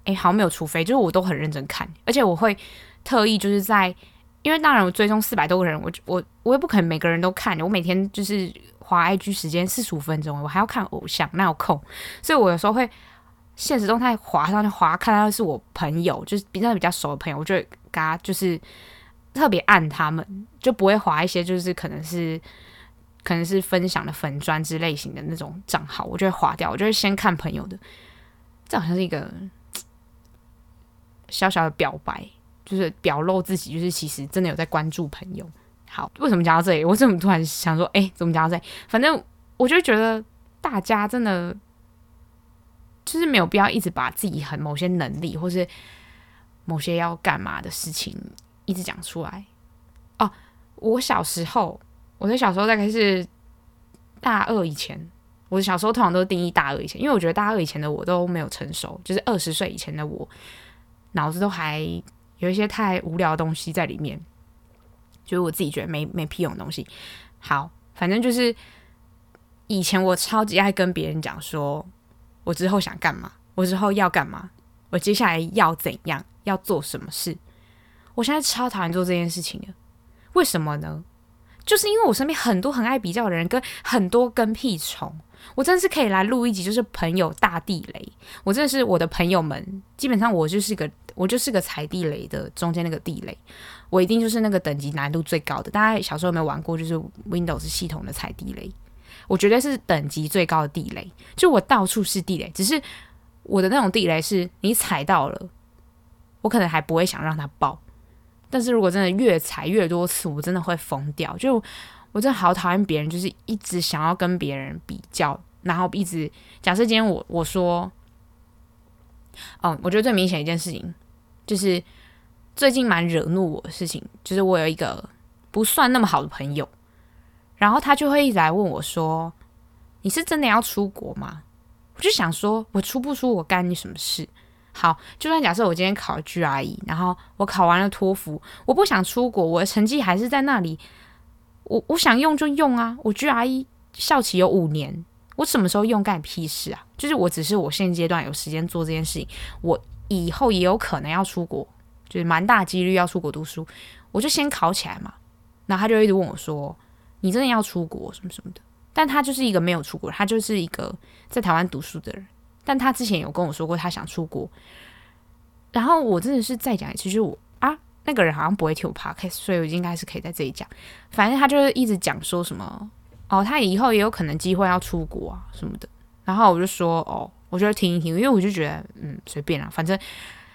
哎，好像没有除非，就是我都很认真看，而且我会特意就是在，因为当然我追踪四百多个人，我我我也不可能每个人都看，我每天就是滑 IG 时间四十五分钟，我还要看偶像，哪有空？所以我有时候会现实动态滑上去滑，看到是我朋友，就是比较比较熟的朋友，我就会跟他就是。特别按他们就不会滑一些，就是可能是可能是分享的粉专之类型的那种账号，我就会划掉。我就会先看朋友的，这好像是一个小小的表白，就是表露自己，就是其实真的有在关注朋友。好，为什么讲到这里？我怎么突然想说，哎、怎么讲到这里？反正我就觉得大家真的就是没有必要一直把自己很某些能力，或是某些要干嘛的事情。一直讲出来哦！我小时候，我的小时候大概是大二以前。我的小时候通常都是定义大二以前，因为我觉得大二以前的我都没有成熟，就是二十岁以前的我，脑子都还有一些太无聊的东西在里面，就是我自己觉得没没屁用的东西。好，反正就是以前我超级爱跟别人讲说，我之后想干嘛，我之后要干嘛，我接下来要怎样，要做什么事。我现在超讨厌做这件事情的，为什么呢？就是因为我身边很多很爱比较的人，跟很多跟屁虫。我真的是可以来录一集，就是朋友大地雷。我真的是我的朋友们，基本上我就是个我就是个踩地雷的中间那个地雷。我一定就是那个等级难度最高的。大家小时候有没有玩过？就是 Windows 系统的踩地雷，我绝对是等级最高的地雷。就我到处是地雷，只是我的那种地雷是你踩到了，我可能还不会想让它爆。但是如果真的越踩越多次，我真的会疯掉。就我真的好讨厌别人，就是一直想要跟别人比较，然后一直假设今天我我说，哦，我觉得最明显一件事情就是最近蛮惹怒我的事情，就是我有一个不算那么好的朋友，然后他就会一直来问我说：“你是真的要出国吗？”我就想说，我出不出，我干你什么事？好，就算假设我今天考了 GRE，然后我考完了托福，我不想出国，我的成绩还是在那里，我我想用就用啊，我 GRE 校期有五年，我什么时候用干你屁事啊？就是我只是我现阶段有时间做这件事情，我以后也有可能要出国，就是蛮大几率要出国读书，我就先考起来嘛。然后他就一直问我说：“你真的要出国什么什么的？”但他就是一个没有出国，他就是一个在台湾读书的人。但他之前有跟我说过他想出国，然后我真的是再讲一次，就是我啊，那个人好像不会听我 podcast，所以我应该是可以在这里讲。反正他就是一直讲说什么哦，他以后也有可能机会要出国啊什么的。然后我就说哦，我就听一听，因为我就觉得嗯随便啦，反正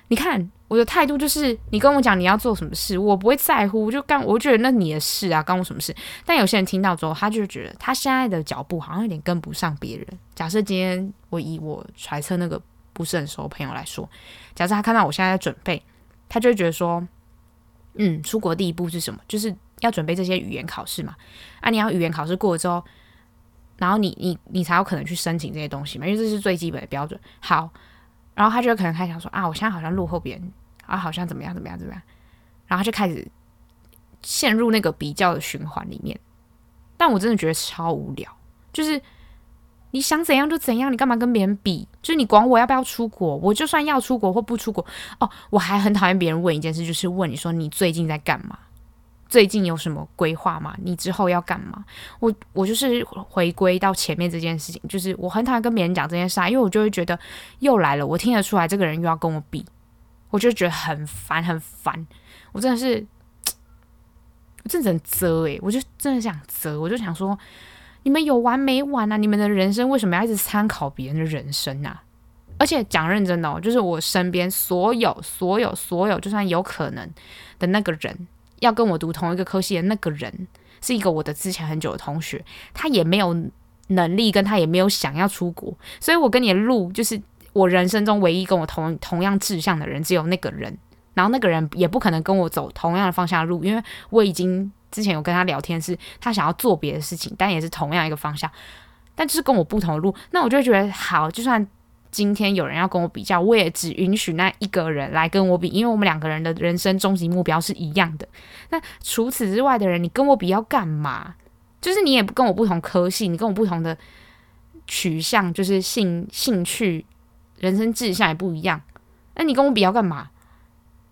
你看我的态度就是，你跟我讲你要做什么事，我不会在乎，我就干，我觉得那你的事啊，关我什么事？但有些人听到之后，他就觉得他现在的脚步好像有点跟不上别人。假设今天。我以我揣测那个不是很熟的朋友来说，假设他看到我现在在准备，他就会觉得说，嗯，出国第一步是什么？就是要准备这些语言考试嘛。啊，你要语言考试过了之后，然后你你你才有可能去申请这些东西嘛，因为这是最基本的标准。好，然后他就可能开想说啊，我现在好像落后别人啊，好像怎么样怎么样怎么样，然后他就开始陷入那个比较的循环里面。但我真的觉得超无聊，就是。你想怎样就怎样，你干嘛跟别人比？就是你管我要不要出国？我就算要出国或不出国哦，我还很讨厌别人问一件事，就是问你说你最近在干嘛？最近有什么规划吗？你之后要干嘛？我我就是回归到前面这件事情，就是我很讨厌跟别人讲这件事啊，因为我就会觉得又来了，我听得出来这个人又要跟我比，我就觉得很烦很烦，我真的是，我真的很责诶，我就真的想责，我就想说。你们有完没完啊？你们的人生为什么要一直参考别人的人生啊？而且讲认真的哦，就是我身边所有、所有、所有，就算有可能的那个人要跟我读同一个科系的那个人，是一个我的之前很久的同学，他也没有能力，跟他也没有想要出国，所以我跟你的路，就是我人生中唯一跟我同同样志向的人，只有那个人，然后那个人也不可能跟我走同样的方向的路，因为我已经。之前有跟他聊天，是他想要做别的事情，但也是同样一个方向，但就是跟我不同的路。那我就觉得好，就算今天有人要跟我比较，我也只允许那一个人来跟我比，因为我们两个人的人生终极目标是一样的。那除此之外的人，你跟我比要干嘛？就是你也跟我不同科系，你跟我不同的取向，就是兴兴趣、人生志向也不一样。那你跟我比要干嘛？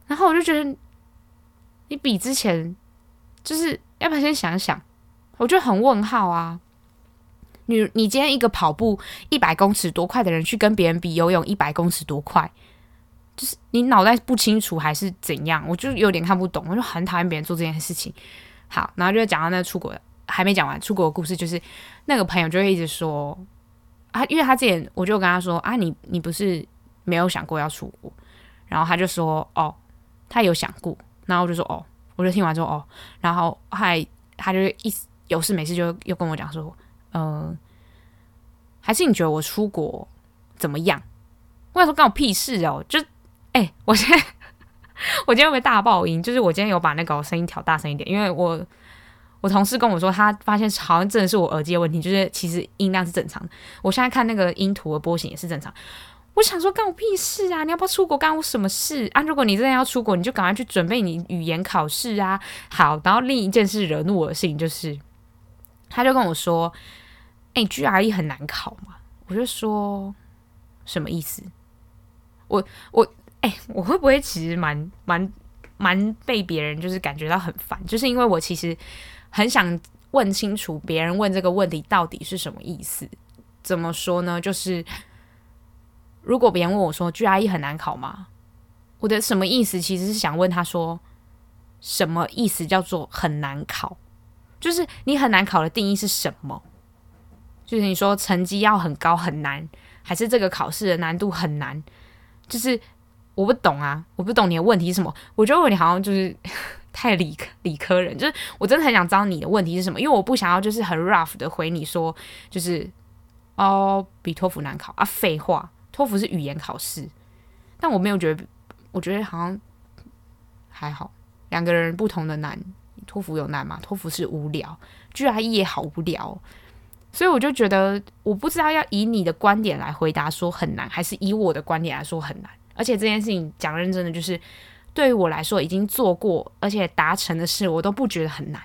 然后我就觉得，你比之前，就是要不要先想想？我就很问号啊。你你今天一个跑步一百公尺多快的人，去跟别人比游泳一百公尺多快，就是你脑袋不清楚还是怎样？我就有点看不懂，我就很讨厌别人做这件事情。好，然后就讲到那个出国。还没讲完出国的故事，就是那个朋友就会一直说啊，因为他之前我就跟他说啊，你你不是没有想过要出国，然后他就说哦，他有想过，然后我就说哦，我就听完之后哦，然后还他就一有事没事就又跟我讲说，呃，还是你觉得我出国怎么样？我想说关我屁事哦，就哎、我现在 [laughs] 我今天会不会大爆音？就是我今天有把那个声音调大声一点，因为我。我同事跟我说，他发现好像真的是我耳机的问题，就是其实音量是正常的。我现在看那个音图的波形也是正常。我想说，干我屁事啊！你要不要出国，干我什么事啊？如果你真的要出国，你就赶快去准备你语言考试啊。好，然后另一件事惹怒我的事情就是，他就跟我说：“哎，GRE 很难考嘛。”我就说：“什么意思？”我我哎，我会不会其实蛮蛮蛮被别人就是感觉到很烦，就是因为我其实。很想问清楚别人问这个问题到底是什么意思？怎么说呢？就是如果别人问我说 “GRE 很难考吗？”我的什么意思？其实是想问他说，什么意思叫做很难考？就是你很难考的定义是什么？就是你说成绩要很高很难，还是这个考试的难度很难？就是我不懂啊，我不懂你的问题是什么？我觉得你好像就是。太理科理科人，就是我真的很想知道你的问题是什么，因为我不想要就是很 rough 的回你说，就是哦比托福难考啊，废话，托福是语言考试，但我没有觉得，我觉得好像还好，两个人不同的难，托福有难吗？托福是无聊，GRE 也好无聊，所以我就觉得我不知道要以你的观点来回答说很难，还是以我的观点来说很难，而且这件事情讲认真的就是。对于我来说，已经做过而且达成的事，我都不觉得很难，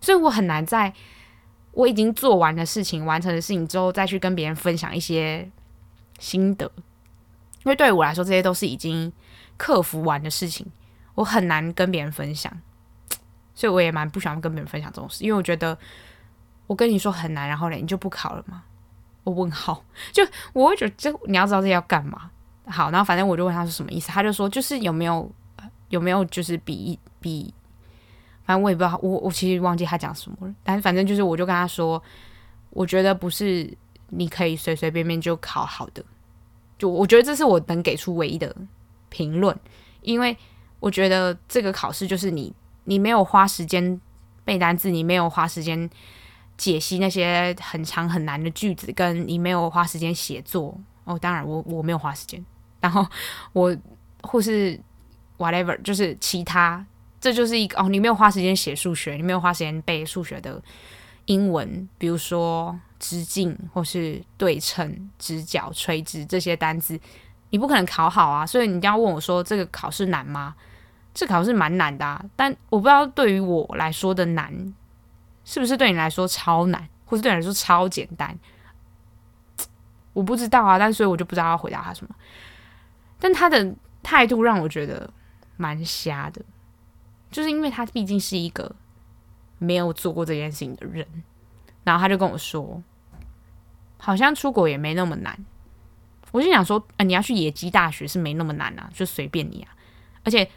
所以我很难在我已经做完的事情、完成的事情之后，再去跟别人分享一些心得。因为对于我来说，这些都是已经克服完的事情，我很难跟别人分享，所以我也蛮不喜欢跟别人分享这种事，因为我觉得我跟你说很难，然后呢，你就不考了吗？我问号，就我会觉得这你要知道这要干嘛？好，然后反正我就问他是什么意思，他就说就是有没有。有没有就是比一比，反正我也不知道，我我其实忘记他讲什么了。但反正就是，我就跟他说，我觉得不是你可以随随便便就考好的。就我觉得这是我能给出唯一的评论，因为我觉得这个考试就是你你没有花时间背单词，你没有花时间解析那些很长很难的句子，跟你没有花时间写作。哦，当然我我没有花时间，然后我或是。whatever，就是其他，这就是一个哦，你没有花时间写数学，你没有花时间背数学的英文，比如说直径或是对称、直角、垂直这些单字，你不可能考好啊。所以你一定要问我说，这个考试难吗？这考试蛮难的啊，但我不知道对于我来说的难，是不是对你来说超难，或是对你来说超简单？我不知道啊，但所以我就不知道要回答他什么。但他的态度让我觉得。蛮瞎的，就是因为他毕竟是一个没有做过这件事情的人，然后他就跟我说，好像出国也没那么难。我就想说，啊，你要去野鸡大学是没那么难啊，就随便你啊。而且，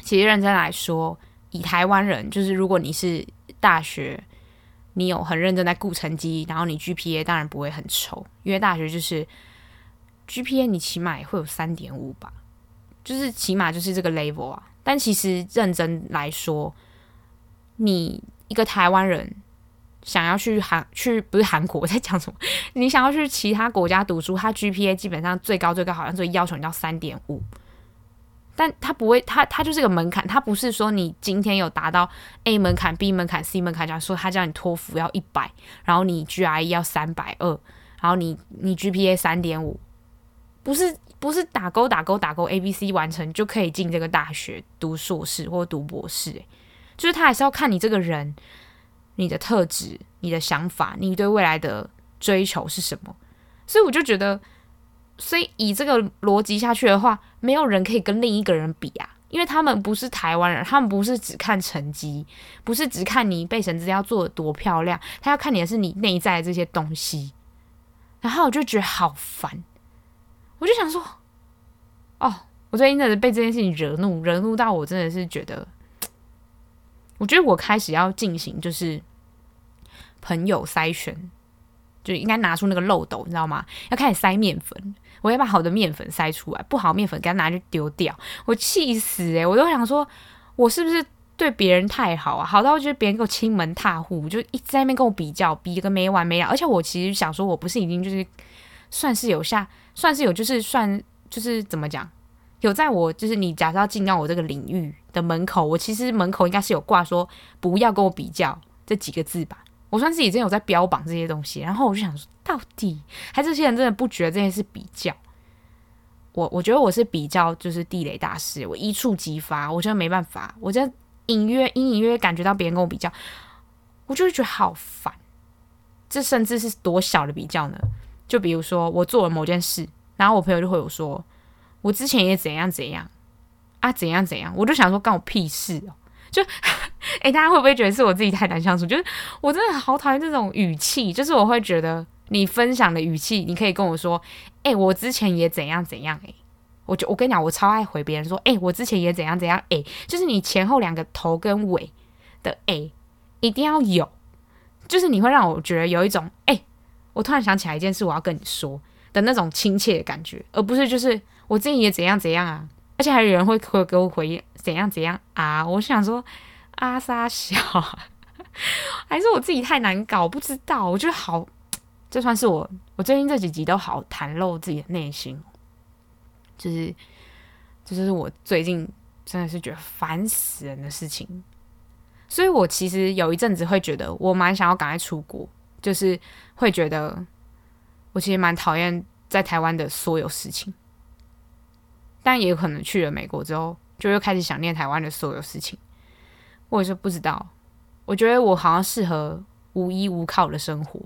其实认真来说，以台湾人，就是如果你是大学，你有很认真在顾成绩，然后你 GPA 当然不会很丑，因为大学就是 GPA 你起码也会有三点五吧。就是起码就是这个 level 啊，但其实认真来说，你一个台湾人想要去韩去不是韩国，[laughs] 我在讲什么？你想要去其他国家读书，他 GPA 基本上最高最高好像最要求你到三点五，但他不会，他他就是个门槛，他不是说你今天有达到 A 门槛、B 门槛、C 门槛，假如说他叫你托福要一百，然后你 GRE 要三百二，然后你你 GPA 三点五。不是不是打勾打勾打勾 A B C 完成就可以进这个大学读硕士或读博士，诶，就是他还是要看你这个人，你的特质、你的想法、你对未来的追求是什么。所以我就觉得，所以以这个逻辑下去的话，没有人可以跟另一个人比啊，因为他们不是台湾人，他们不是只看成绩，不是只看你备审资料做的多漂亮，他要看你的是你内在的这些东西。然后我就觉得好烦，我就想说，哦，我最近真的被这件事情惹怒，惹怒到我真的是觉得，[tsk] 我觉得我开始要进行就是朋友筛选。就应该拿出那个漏斗，你知道吗？要开始筛面粉，我要把好的面粉筛出来，不好面粉给他拿去丢掉。我气死诶、我都想说，我是不是对别人太好啊？好到我觉得别人给我亲门踏户，就一直在那边跟我比较，比个没完没了。而且我其实想说，我不是已经就是算是有下，算是有就是算就是怎么讲，有在我就是你假设要进到我这个领域的门口，我其实门口应该是有挂说不要跟我比较这几个字吧。我算是已经有在标榜这些东西，然后我就想说，到底还这些人真的不觉得这件事比较？我我觉得我是比较就是地雷大师，我一触即发，我觉得没办法，我就隐约隐隐约约感觉到别人跟我比较，我就会觉得好烦。这甚至是多小的比较呢？就比如说我做了某件事，然后我朋友就会有说，我之前也怎样怎样啊，怎样怎样，我就想说，关我屁事哦。就，哎、欸，大家会不会觉得是我自己太难相处？就是我真的好讨厌这种语气，就是我会觉得你分享的语气，你可以跟我说，哎、欸，我之前也怎样怎样、欸，我就我跟你讲，我超爱回别人说，哎、欸，我之前也怎样怎样，哎、欸，就是你前后两个头跟尾的哎、欸，一定要有，就是你会让我觉得有一种，哎、欸，我突然想起来一件事，我要跟你说的那种亲切的感觉，而不是就是我自己也怎样怎样啊。而且还有人会会给我回应怎样怎样啊？我想说阿沙小，还是我自己太难搞？不知道，我觉得好，这算是我我最近这几集都好袒露自己的内心，就是就是我最近真的是觉得烦死人的事情，所以我其实有一阵子会觉得我蛮想要赶快出国，就是会觉得我其实蛮讨厌在台湾的所有事情。但也有可能去了美国之后，就又开始想念台湾的所有事情。我也是不知道，我觉得我好像适合无依无靠的生活，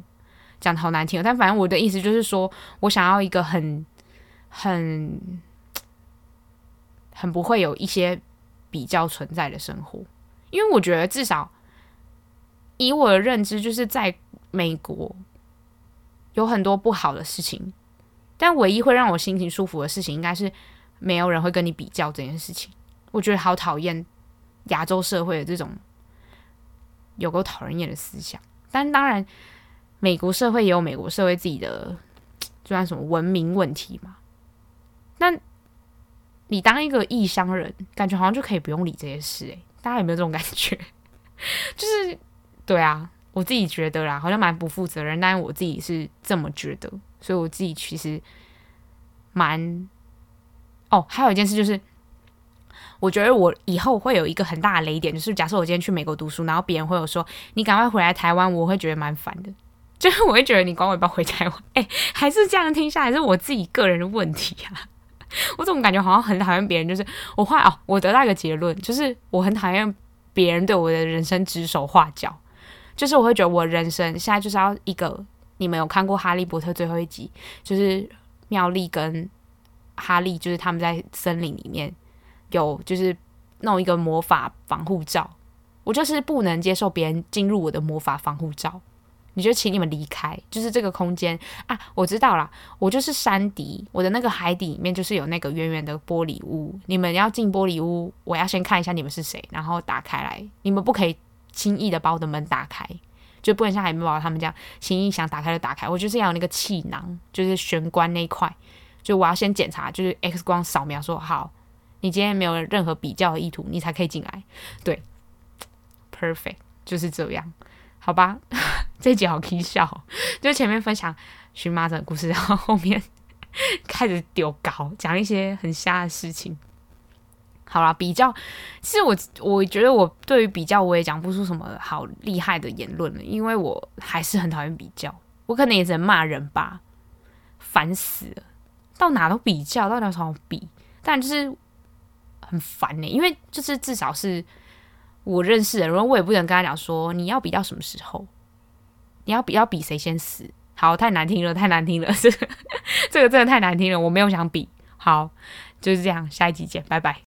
讲的好难听。但反正我的意思就是说，我想要一个很、很、很不会有一些比较存在的生活。因为我觉得至少以我的认知，就是在美国有很多不好的事情，但唯一会让我心情舒服的事情，应该是。没有人会跟你比较这件事情，我觉得好讨厌亚洲社会的这种有够讨人厌的思想。但当然，美国社会也有美国社会自己的，就算什么文明问题嘛。那你当一个异乡人，感觉好像就可以不用理这些事诶，大家有没有这种感觉？就是对啊，我自己觉得啦，好像蛮不负责任，但是我自己是这么觉得，所以我自己其实蛮。哦，还有一件事就是，我觉得我以后会有一个很大的雷点，就是假设我今天去美国读书，然后别人会有说你赶快回来台湾，我会觉得蛮烦的，[laughs] 就是我会觉得你管我要不要回台湾？哎，还是这样听下来是我自己个人的问题啊。[laughs] 我怎么感觉好像很讨厌别人？就是我后来哦，我得到一个结论，就是我很讨厌别人对我的人生指手画脚，就是我会觉得我人生现在就是要一个，你们有看过《哈利波特》最后一集，就是妙丽跟。哈利就是他们在森林里面有就是弄一个魔法防护罩，我就是不能接受别人进入我的魔法防护罩，你就请你们离开，就是这个空间啊！我知道啦，我就是山迪，我的那个海底里面就是有那个圆圆的玻璃屋，你们要进玻璃屋，我要先看一下你们是谁，然后打开来，你们不可以轻易的把我的门打开，就不能像海绵宝宝他们这样轻易想打开就打开，我就是要有那个气囊，就是玄关那一块。就我要先检查，就是 X 光扫描说好，你今天没有任何比较的意图，你才可以进来。对，perfect 就是这样，好吧？[laughs] 这集好搞笑，就前面分享荨麻疹的故事，然后后面开始丢稿，讲一些很瞎的事情。好啦，比较，其实我我觉得我对于比较我也讲不出什么好厉害的言论了，因为我还是很讨厌比较，我可能也只能骂人吧，烦死了。到哪都比较，到哪都好比，但就是很烦呢、因为就是至少是我认识的人，我也不能跟他讲说你要比到什么时候，你要比要比谁先死。好，太难听了，太难听了，这 [laughs] 个这个真的太难听了，我没有想比。好，就是这样，下一集见，拜拜。